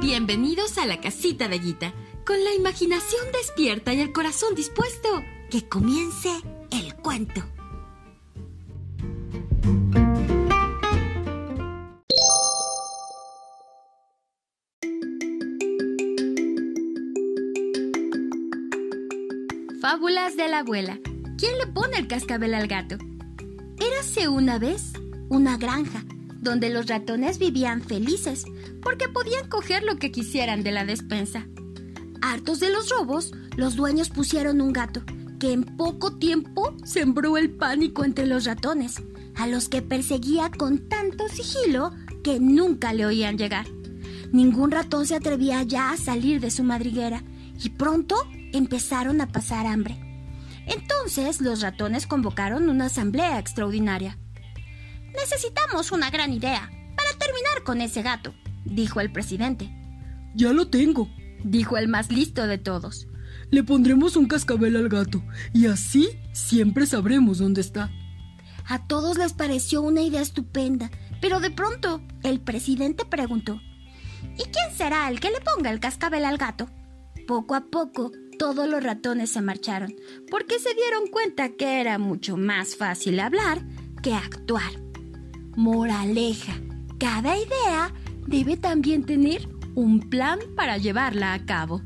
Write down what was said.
Bienvenidos a la casita de Guita. Con la imaginación despierta y el corazón dispuesto, que comience el cuento. Fábulas de la abuela. ¿Quién le pone el cascabel al gato? Érase una vez una granja donde los ratones vivían felices porque podían coger lo que quisieran de la despensa. Hartos de los robos, los dueños pusieron un gato que en poco tiempo sembró el pánico entre los ratones, a los que perseguía con tanto sigilo que nunca le oían llegar. Ningún ratón se atrevía ya a salir de su madriguera y pronto empezaron a pasar hambre. Entonces los ratones convocaron una asamblea extraordinaria. Necesitamos una gran idea para terminar con ese gato, dijo el presidente. Ya lo tengo, dijo el más listo de todos. Le pondremos un cascabel al gato y así siempre sabremos dónde está. A todos les pareció una idea estupenda, pero de pronto el presidente preguntó, ¿Y quién será el que le ponga el cascabel al gato? Poco a poco todos los ratones se marcharon, porque se dieron cuenta que era mucho más fácil hablar que actuar. Moraleja, cada idea debe también tener un plan para llevarla a cabo.